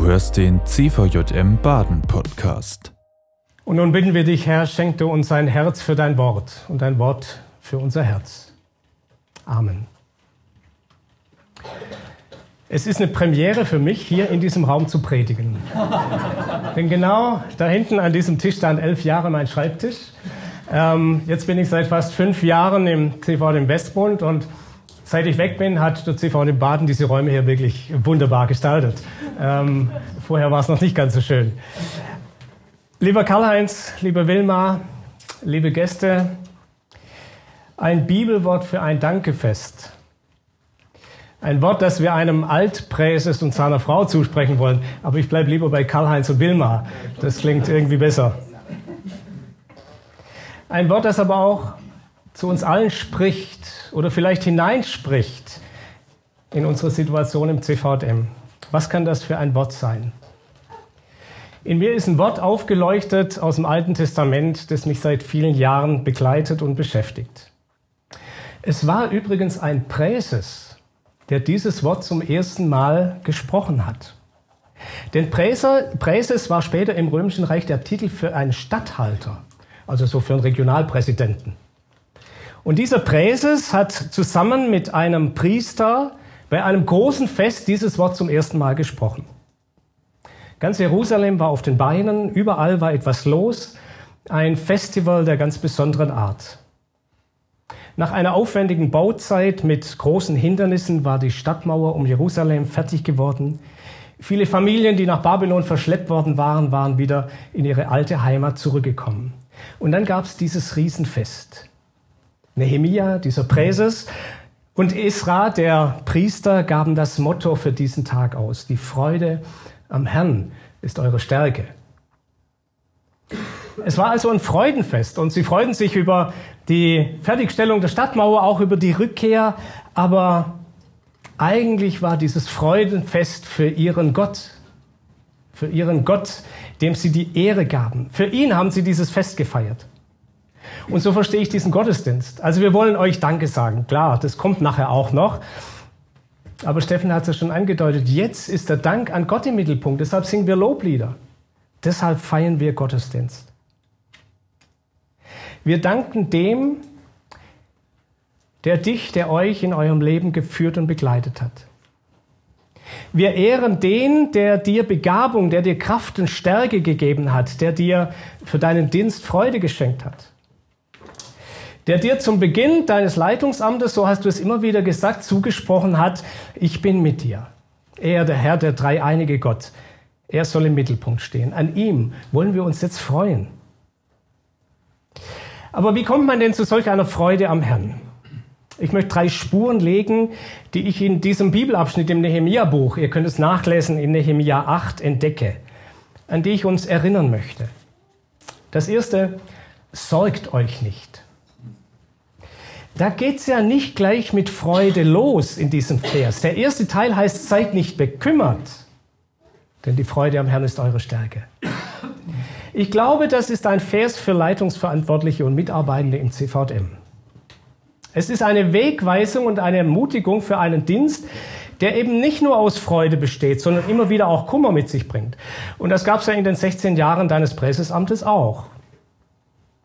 Du hörst den CVJM Baden Podcast. Und nun bitten wir dich, Herr, schenk du uns ein Herz für dein Wort und ein Wort für unser Herz. Amen. Es ist eine Premiere für mich, hier in diesem Raum zu predigen. Denn genau da hinten an diesem Tisch stand elf Jahre mein Schreibtisch. Ähm, jetzt bin ich seit fast fünf Jahren im CV im Westbund und seit ich weg bin, hat der CV in Baden diese Räume hier wirklich wunderbar gestaltet. Ähm, vorher war es noch nicht ganz so schön. Lieber Karl-Heinz, lieber Wilma, liebe Gäste, ein Bibelwort für ein Dankefest. Ein Wort, das wir einem Altpräses und seiner Frau zusprechen wollen. Aber ich bleibe lieber bei Karl-Heinz und Wilma. Das klingt irgendwie besser. Ein Wort, das aber auch zu uns allen spricht oder vielleicht hineinspricht in unsere Situation im CVM. Was kann das für ein Wort sein? In mir ist ein Wort aufgeleuchtet aus dem Alten Testament, das mich seit vielen Jahren begleitet und beschäftigt. Es war übrigens ein Präses, der dieses Wort zum ersten Mal gesprochen hat. Denn Präses war später im Römischen Reich der Titel für einen Statthalter, also so für einen Regionalpräsidenten. Und dieser Präses hat zusammen mit einem Priester bei einem großen Fest dieses Wort zum ersten Mal gesprochen. Ganz Jerusalem war auf den Beinen, überall war etwas los, ein Festival der ganz besonderen Art. Nach einer aufwendigen Bauzeit mit großen Hindernissen war die Stadtmauer um Jerusalem fertig geworden. Viele Familien, die nach Babylon verschleppt worden waren, waren wieder in ihre alte Heimat zurückgekommen. Und dann gab es dieses Riesenfest. Nehemia, dieser Präses, und Esra, der Priester, gaben das Motto für diesen Tag aus. Die Freude am Herrn ist eure Stärke. Es war also ein Freudenfest und sie freuten sich über die Fertigstellung der Stadtmauer, auch über die Rückkehr, aber eigentlich war dieses Freudenfest für ihren Gott, für ihren Gott, dem sie die Ehre gaben. Für ihn haben sie dieses Fest gefeiert. Und so verstehe ich diesen Gottesdienst. Also wir wollen euch Danke sagen. Klar, das kommt nachher auch noch. Aber Steffen hat es ja schon angedeutet. Jetzt ist der Dank an Gott im Mittelpunkt. Deshalb singen wir Loblieder. Deshalb feiern wir Gottesdienst. Wir danken dem, der dich, der euch in eurem Leben geführt und begleitet hat. Wir ehren den, der dir Begabung, der dir Kraft und Stärke gegeben hat, der dir für deinen Dienst Freude geschenkt hat. Der dir zum Beginn deines Leitungsamtes, so hast du es immer wieder gesagt, zugesprochen hat, ich bin mit dir. Er, der Herr, der dreieinige Gott, er soll im Mittelpunkt stehen. An ihm wollen wir uns jetzt freuen. Aber wie kommt man denn zu solch einer Freude am Herrn? Ich möchte drei Spuren legen, die ich in diesem Bibelabschnitt im Nehemia-Buch, ihr könnt es nachlesen in Nehemia 8, entdecke, an die ich uns erinnern möchte. Das erste, sorgt euch nicht. Da geht es ja nicht gleich mit Freude los in diesem Vers. Der erste Teil heißt, seid nicht bekümmert, denn die Freude am Herrn ist eure Stärke. Ich glaube, das ist ein Vers für Leitungsverantwortliche und Mitarbeitende im CVM. Es ist eine Wegweisung und eine Ermutigung für einen Dienst, der eben nicht nur aus Freude besteht, sondern immer wieder auch Kummer mit sich bringt. Und das gab es ja in den 16 Jahren deines Präsesamtes auch.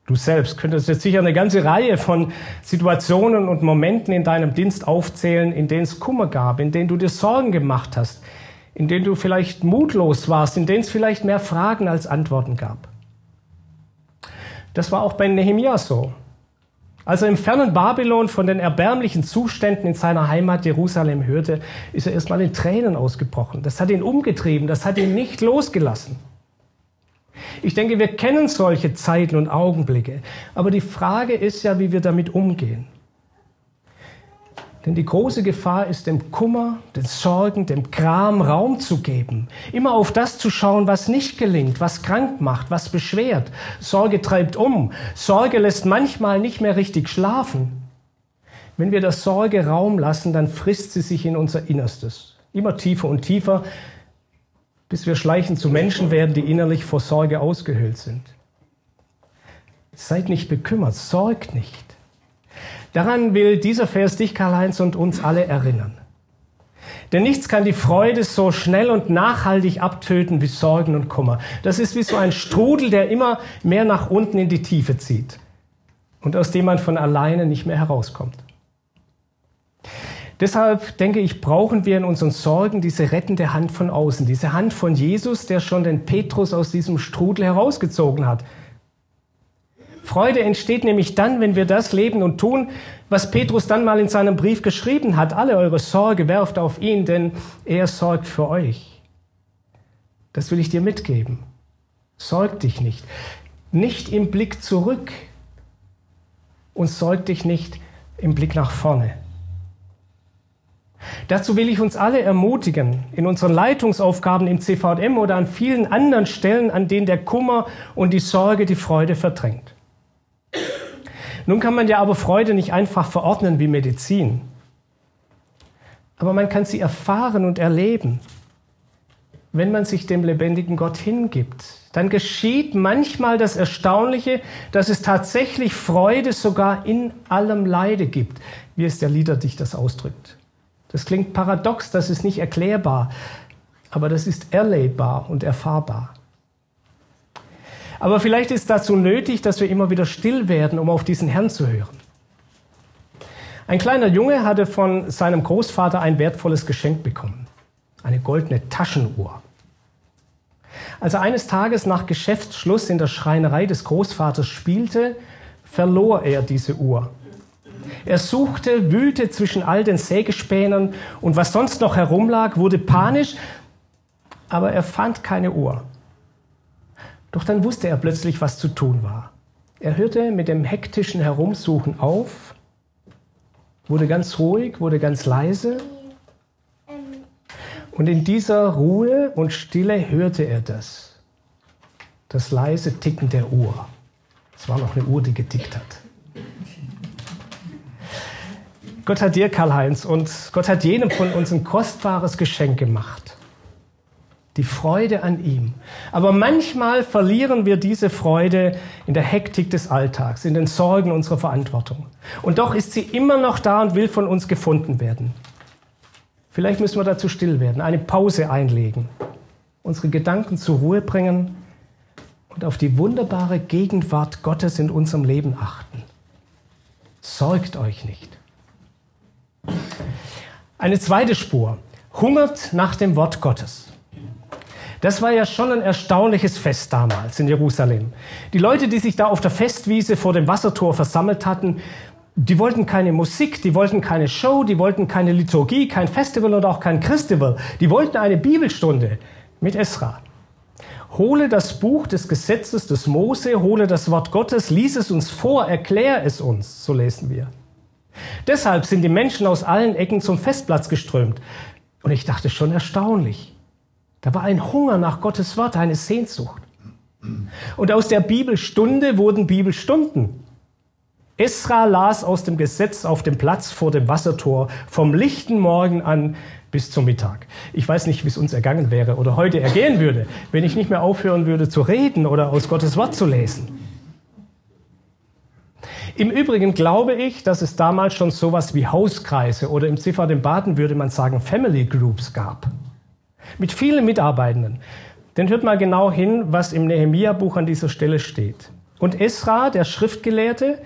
Du selbst könntest jetzt sicher eine ganze Reihe von Situationen und Momenten in deinem Dienst aufzählen, in denen es Kummer gab, in denen du dir Sorgen gemacht hast, in denen du vielleicht mutlos warst, in denen es vielleicht mehr Fragen als Antworten gab. Das war auch bei Nehemia so. Als er im fernen Babylon von den erbärmlichen Zuständen in seiner Heimat Jerusalem hörte, ist er erstmal in Tränen ausgebrochen. Das hat ihn umgetrieben, das hat ihn nicht losgelassen. Ich denke, wir kennen solche Zeiten und Augenblicke. Aber die Frage ist ja, wie wir damit umgehen. Denn die große Gefahr ist, dem Kummer, den Sorgen, dem Kram Raum zu geben. Immer auf das zu schauen, was nicht gelingt, was krank macht, was beschwert. Sorge treibt um. Sorge lässt manchmal nicht mehr richtig schlafen. Wenn wir der Sorge Raum lassen, dann frisst sie sich in unser Innerstes. Immer tiefer und tiefer, bis wir schleichend zu Menschen werden, die innerlich vor Sorge ausgehöhlt sind. Seid nicht bekümmert, sorgt nicht. Daran will dieser Vers dich, Karl-Heinz, und uns alle erinnern. Denn nichts kann die Freude so schnell und nachhaltig abtöten wie Sorgen und Kummer. Das ist wie so ein Strudel, der immer mehr nach unten in die Tiefe zieht und aus dem man von alleine nicht mehr herauskommt. Deshalb denke ich, brauchen wir in unseren Sorgen diese rettende Hand von außen, diese Hand von Jesus, der schon den Petrus aus diesem Strudel herausgezogen hat. Freude entsteht nämlich dann, wenn wir das leben und tun, was Petrus dann mal in seinem Brief geschrieben hat. Alle eure Sorge werft auf ihn, denn er sorgt für euch. Das will ich dir mitgeben. Sorg dich nicht. Nicht im Blick zurück und sorg dich nicht im Blick nach vorne. Dazu will ich uns alle ermutigen, in unseren Leitungsaufgaben im CVM oder an vielen anderen Stellen, an denen der Kummer und die Sorge die Freude verdrängt. Nun kann man ja aber Freude nicht einfach verordnen wie Medizin. Aber man kann sie erfahren und erleben. Wenn man sich dem lebendigen Gott hingibt, dann geschieht manchmal das Erstaunliche, dass es tatsächlich Freude sogar in allem Leide gibt, wie es der Liederdichter ausdrückt. Das klingt paradox, das ist nicht erklärbar, aber das ist erlebbar und erfahrbar. Aber vielleicht ist dazu nötig, dass wir immer wieder still werden, um auf diesen Herrn zu hören. Ein kleiner Junge hatte von seinem Großvater ein wertvolles Geschenk bekommen, eine goldene Taschenuhr. Als er eines Tages nach Geschäftsschluss in der Schreinerei des Großvaters spielte, verlor er diese Uhr. Er suchte, wühlte zwischen all den Sägespänen und was sonst noch herumlag, wurde panisch, aber er fand keine Uhr. Doch dann wusste er plötzlich, was zu tun war. Er hörte mit dem hektischen Herumsuchen auf, wurde ganz ruhig, wurde ganz leise. Und in dieser Ruhe und Stille hörte er das. Das leise Ticken der Uhr. Es war noch eine Uhr, die getickt hat. Gott hat dir, Karl-Heinz, und Gott hat jedem von uns ein kostbares Geschenk gemacht die Freude an ihm. Aber manchmal verlieren wir diese Freude in der Hektik des Alltags, in den Sorgen unserer Verantwortung. Und doch ist sie immer noch da und will von uns gefunden werden. Vielleicht müssen wir dazu still werden, eine Pause einlegen, unsere Gedanken zur Ruhe bringen und auf die wunderbare Gegenwart Gottes in unserem Leben achten. Sorgt euch nicht. Eine zweite Spur. Hungert nach dem Wort Gottes. Das war ja schon ein erstaunliches Fest damals in Jerusalem. Die Leute, die sich da auf der Festwiese vor dem Wassertor versammelt hatten, die wollten keine Musik, die wollten keine Show, die wollten keine Liturgie, kein Festival und auch kein Christival. Die wollten eine Bibelstunde mit Esra. Hole das Buch des Gesetzes des Mose, hole das Wort Gottes, lies es uns vor, erklär es uns, so lesen wir. Deshalb sind die Menschen aus allen Ecken zum Festplatz geströmt. Und ich dachte schon erstaunlich. Da war ein Hunger nach Gottes Wort, eine Sehnsucht. Und aus der Bibelstunde wurden Bibelstunden. Esra las aus dem Gesetz auf dem Platz vor dem Wassertor vom lichten Morgen an bis zum Mittag. Ich weiß nicht, wie es uns ergangen wäre oder heute ergehen würde, wenn ich nicht mehr aufhören würde zu reden oder aus Gottes Wort zu lesen. Im Übrigen glaube ich, dass es damals schon sowas wie Hauskreise oder im Ziffer dem Baden würde man sagen Family Groups gab mit vielen Mitarbeitenden. Denn hört mal genau hin, was im Nehemia-Buch an dieser Stelle steht. Und Esra, der Schriftgelehrte,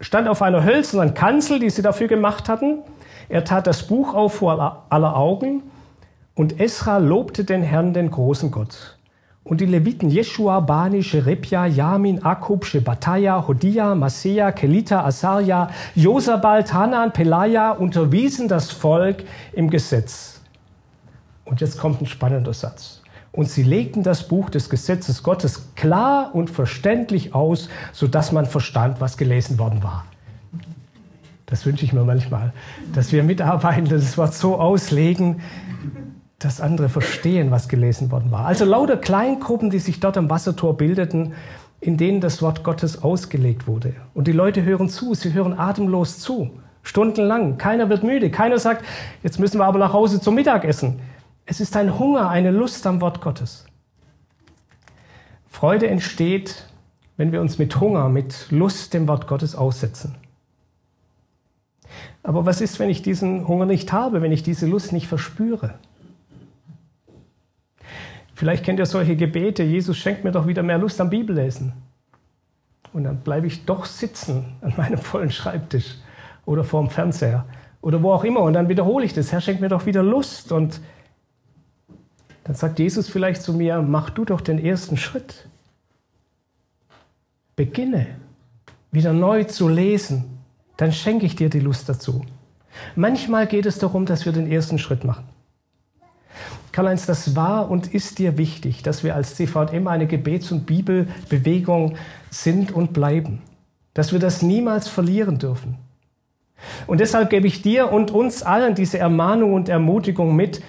stand auf einer hölzernen Kanzel, die sie dafür gemacht hatten. Er tat das Buch auf vor aller Augen und Esra lobte den Herrn, den großen Gott. Und die Leviten Jeschua, Bani, Sherebja, Yamin, Akub, Shebataya, Hodia, Masea, Kelita, Asaria, Josabal, Tanan, Pelaya unterwiesen das Volk im Gesetz. Und jetzt kommt ein spannender Satz. Und sie legten das Buch des Gesetzes Gottes klar und verständlich aus, sodass man verstand, was gelesen worden war. Das wünsche ich mir manchmal, dass wir Mitarbeitende das Wort so auslegen, dass andere verstehen, was gelesen worden war. Also lauter Kleingruppen, die sich dort am Wassertor bildeten, in denen das Wort Gottes ausgelegt wurde. Und die Leute hören zu, sie hören atemlos zu, stundenlang. Keiner wird müde, keiner sagt, jetzt müssen wir aber nach Hause zum Mittagessen. Es ist ein Hunger, eine Lust am Wort Gottes. Freude entsteht, wenn wir uns mit Hunger, mit Lust dem Wort Gottes aussetzen. Aber was ist, wenn ich diesen Hunger nicht habe, wenn ich diese Lust nicht verspüre? Vielleicht kennt ihr solche Gebete, Jesus schenkt mir doch wieder mehr Lust am Bibellesen. Und dann bleibe ich doch sitzen an meinem vollen Schreibtisch oder vorm Fernseher oder wo auch immer. Und dann wiederhole ich das, Herr, schenk mir doch wieder Lust. Und dann sagt Jesus vielleicht zu mir, mach du doch den ersten Schritt. Beginne wieder neu zu lesen, dann schenke ich dir die Lust dazu. Manchmal geht es darum, dass wir den ersten Schritt machen. Karl-Heinz, das war und ist dir wichtig, dass wir als CVM eine Gebets- und Bibelbewegung sind und bleiben. Dass wir das niemals verlieren dürfen. Und deshalb gebe ich dir und uns allen diese Ermahnung und Ermutigung mit,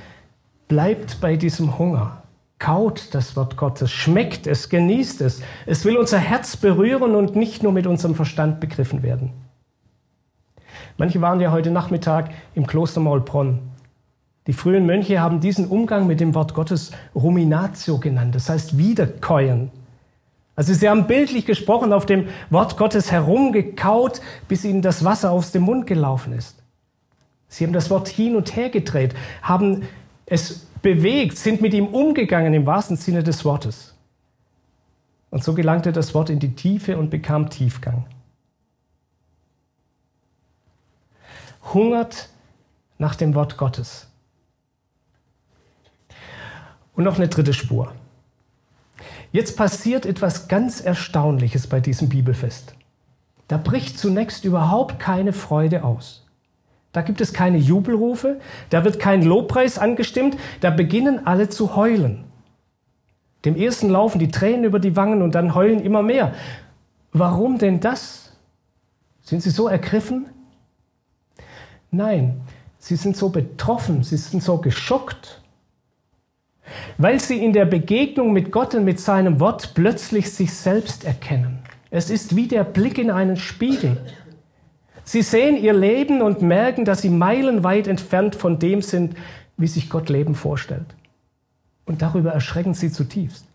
bleibt bei diesem Hunger. Kaut das Wort Gottes, schmeckt es, genießt es. Es will unser Herz berühren und nicht nur mit unserem Verstand begriffen werden. Manche waren ja heute Nachmittag im Kloster Maulbronn. Die frühen Mönche haben diesen Umgang mit dem Wort Gottes Ruminatio genannt, das heißt wiederkäuen. Also sie haben bildlich gesprochen auf dem Wort Gottes herumgekaut, bis ihnen das Wasser aus dem Mund gelaufen ist. Sie haben das Wort hin und her gedreht, haben es bewegt, sind mit ihm umgegangen im wahrsten Sinne des Wortes. Und so gelangte das Wort in die Tiefe und bekam Tiefgang. Hungert nach dem Wort Gottes. Und noch eine dritte Spur. Jetzt passiert etwas ganz Erstaunliches bei diesem Bibelfest. Da bricht zunächst überhaupt keine Freude aus. Da gibt es keine Jubelrufe, da wird kein Lobpreis angestimmt, da beginnen alle zu heulen. Dem ersten laufen die Tränen über die Wangen und dann heulen immer mehr. Warum denn das? Sind sie so ergriffen? Nein, sie sind so betroffen, sie sind so geschockt, weil sie in der Begegnung mit Gott und mit seinem Wort plötzlich sich selbst erkennen. Es ist wie der Blick in einen Spiegel. Sie sehen ihr Leben und merken, dass sie meilenweit entfernt von dem sind, wie sich Gott Leben vorstellt. Und darüber erschrecken sie zutiefst.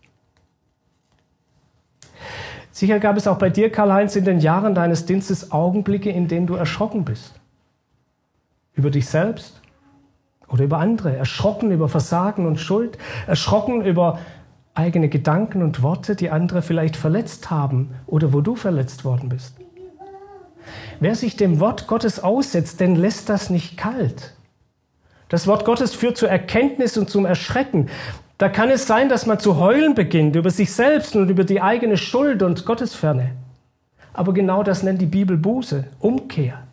Sicher gab es auch bei dir, Karl-Heinz, in den Jahren deines Dienstes Augenblicke, in denen du erschrocken bist. Über dich selbst oder über andere. Erschrocken über Versagen und Schuld. Erschrocken über eigene Gedanken und Worte, die andere vielleicht verletzt haben oder wo du verletzt worden bist. Wer sich dem Wort Gottes aussetzt, denn lässt das nicht kalt. Das Wort Gottes führt zur Erkenntnis und zum Erschrecken. Da kann es sein, dass man zu heulen beginnt über sich selbst und über die eigene Schuld und Gottesferne. Aber genau das nennt die Bibel Buße, Umkehr.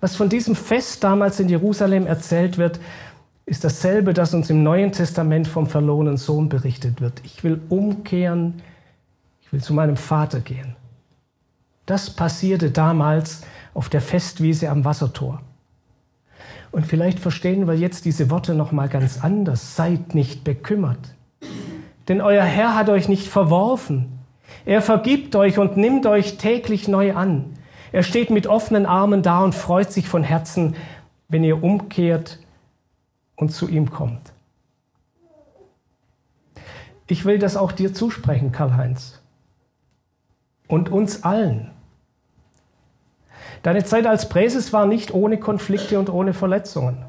Was von diesem Fest damals in Jerusalem erzählt wird, ist dasselbe, das uns im Neuen Testament vom verlorenen Sohn berichtet wird. Ich will umkehren, ich will zu meinem Vater gehen. Das passierte damals auf der Festwiese am Wassertor. Und vielleicht verstehen wir jetzt diese Worte noch mal ganz anders. Seid nicht bekümmert. Denn euer Herr hat euch nicht verworfen. Er vergibt euch und nimmt euch täglich neu an. Er steht mit offenen Armen da und freut sich von Herzen, wenn ihr umkehrt und zu ihm kommt. Ich will das auch dir zusprechen, Karl-Heinz. Und uns allen. Deine Zeit als Präses war nicht ohne Konflikte und ohne Verletzungen.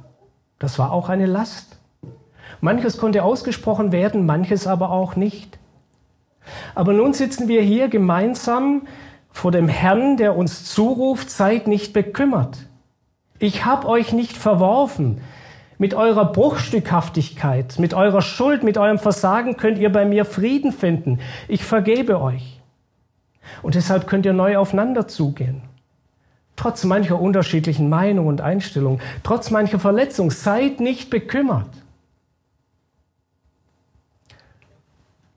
Das war auch eine Last. Manches konnte ausgesprochen werden, manches aber auch nicht. Aber nun sitzen wir hier gemeinsam vor dem Herrn, der uns zuruft, seid nicht bekümmert. Ich habe euch nicht verworfen. Mit eurer Bruchstückhaftigkeit, mit eurer Schuld, mit eurem Versagen könnt ihr bei mir Frieden finden. Ich vergebe euch. Und deshalb könnt ihr neu aufeinander zugehen trotz mancher unterschiedlichen Meinungen und Einstellungen, trotz mancher Verletzung, seid nicht bekümmert,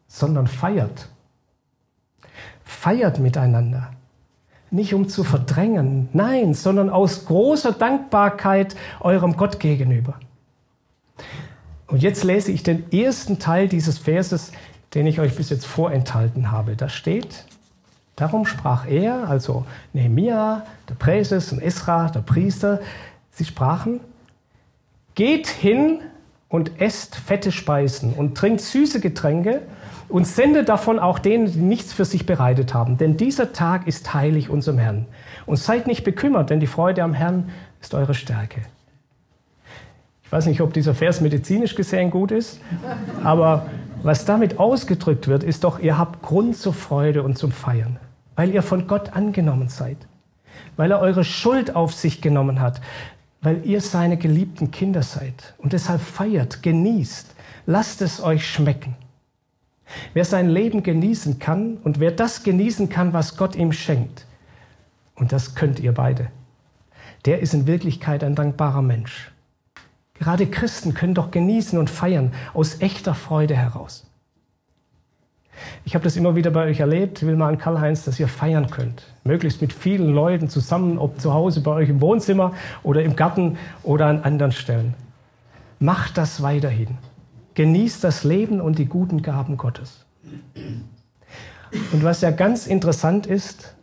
sondern feiert. Feiert miteinander. Nicht um zu verdrängen, nein, sondern aus großer Dankbarkeit eurem Gott gegenüber. Und jetzt lese ich den ersten Teil dieses Verses, den ich euch bis jetzt vorenthalten habe. Da steht, Darum sprach er, also Nehemia, der Präses und Esra, der Priester, sie sprachen, geht hin und esst fette Speisen und trinkt süße Getränke und sendet davon auch denen, die nichts für sich bereitet haben. Denn dieser Tag ist heilig unserem Herrn. Und seid nicht bekümmert, denn die Freude am Herrn ist eure Stärke. Ich weiß nicht, ob dieser Vers medizinisch gesehen gut ist, aber was damit ausgedrückt wird, ist doch, ihr habt Grund zur Freude und zum Feiern, weil ihr von Gott angenommen seid, weil er eure Schuld auf sich genommen hat, weil ihr seine geliebten Kinder seid und deshalb feiert, genießt, lasst es euch schmecken. Wer sein Leben genießen kann und wer das genießen kann, was Gott ihm schenkt, und das könnt ihr beide, der ist in Wirklichkeit ein dankbarer Mensch. Gerade Christen können doch genießen und feiern aus echter Freude heraus. Ich habe das immer wieder bei euch erlebt, will mal an Karl-Heinz, dass ihr feiern könnt. Möglichst mit vielen Leuten zusammen, ob zu Hause bei euch im Wohnzimmer oder im Garten oder an anderen Stellen. Macht das weiterhin. Genießt das Leben und die guten Gaben Gottes. Und was ja ganz interessant ist,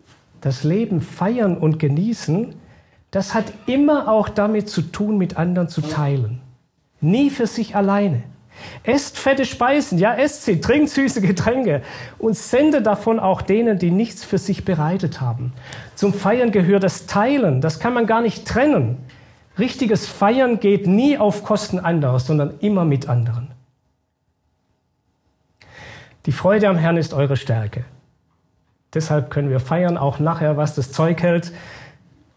das Leben feiern und genießen, das hat immer auch damit zu tun, mit anderen zu teilen. Nie für sich alleine. Esst fette Speisen, ja, esst sie, trinkt süße Getränke und sende davon auch denen, die nichts für sich bereitet haben. Zum Feiern gehört das Teilen, das kann man gar nicht trennen. Richtiges Feiern geht nie auf Kosten anderer, sondern immer mit anderen. Die Freude am Herrn ist eure Stärke. Deshalb können wir feiern, auch nachher, was das Zeug hält.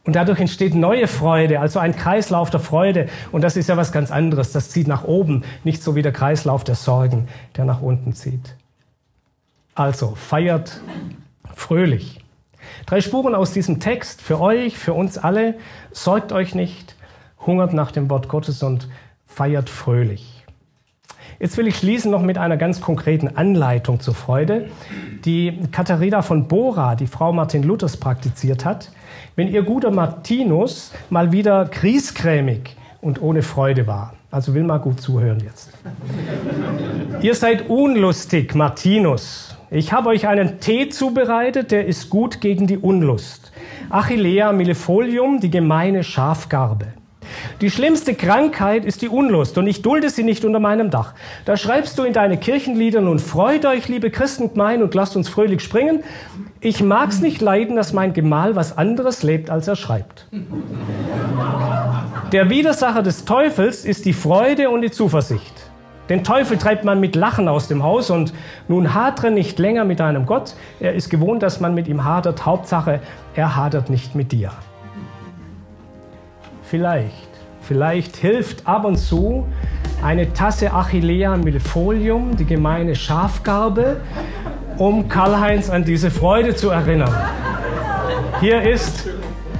Und dadurch entsteht neue Freude, also ein Kreislauf der Freude. Und das ist ja was ganz anderes. Das zieht nach oben, nicht so wie der Kreislauf der Sorgen, der nach unten zieht. Also feiert fröhlich. Drei Spuren aus diesem Text für euch, für uns alle. Sorgt euch nicht, hungert nach dem Wort Gottes und feiert fröhlich. Jetzt will ich schließen noch mit einer ganz konkreten Anleitung zur Freude, die Katharina von Bora, die Frau Martin Luthers, praktiziert hat, wenn ihr guter Martinus mal wieder griesgrämig und ohne Freude war. Also will mal gut zuhören jetzt. ihr seid unlustig, Martinus. Ich habe euch einen Tee zubereitet, der ist gut gegen die Unlust. Achillea millefolium, die gemeine Schafgarbe. Die schlimmste Krankheit ist die Unlust und ich dulde sie nicht unter meinem Dach. Da schreibst du in deine Kirchenlieder nun freut euch, liebe Christen gemein, und lasst uns fröhlich springen. Ich mag's nicht leiden, dass mein Gemahl was anderes lebt, als er schreibt. Der Widersacher des Teufels ist die Freude und die Zuversicht. Den Teufel treibt man mit Lachen aus dem Haus und nun hadre nicht länger mit deinem Gott. Er ist gewohnt, dass man mit ihm hadert. Hauptsache, er hadert nicht mit dir. Vielleicht Vielleicht hilft ab und zu eine Tasse Achillea Millefolium, die gemeine Schafgarbe, um Karl-Heinz an diese Freude zu erinnern. Hier ist,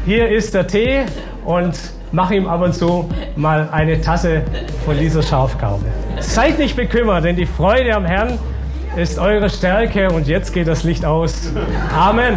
hier ist der Tee und mach ihm ab und zu mal eine Tasse von dieser Schafgarbe. Seid nicht bekümmert, denn die Freude am Herrn ist eure Stärke und jetzt geht das Licht aus. Amen.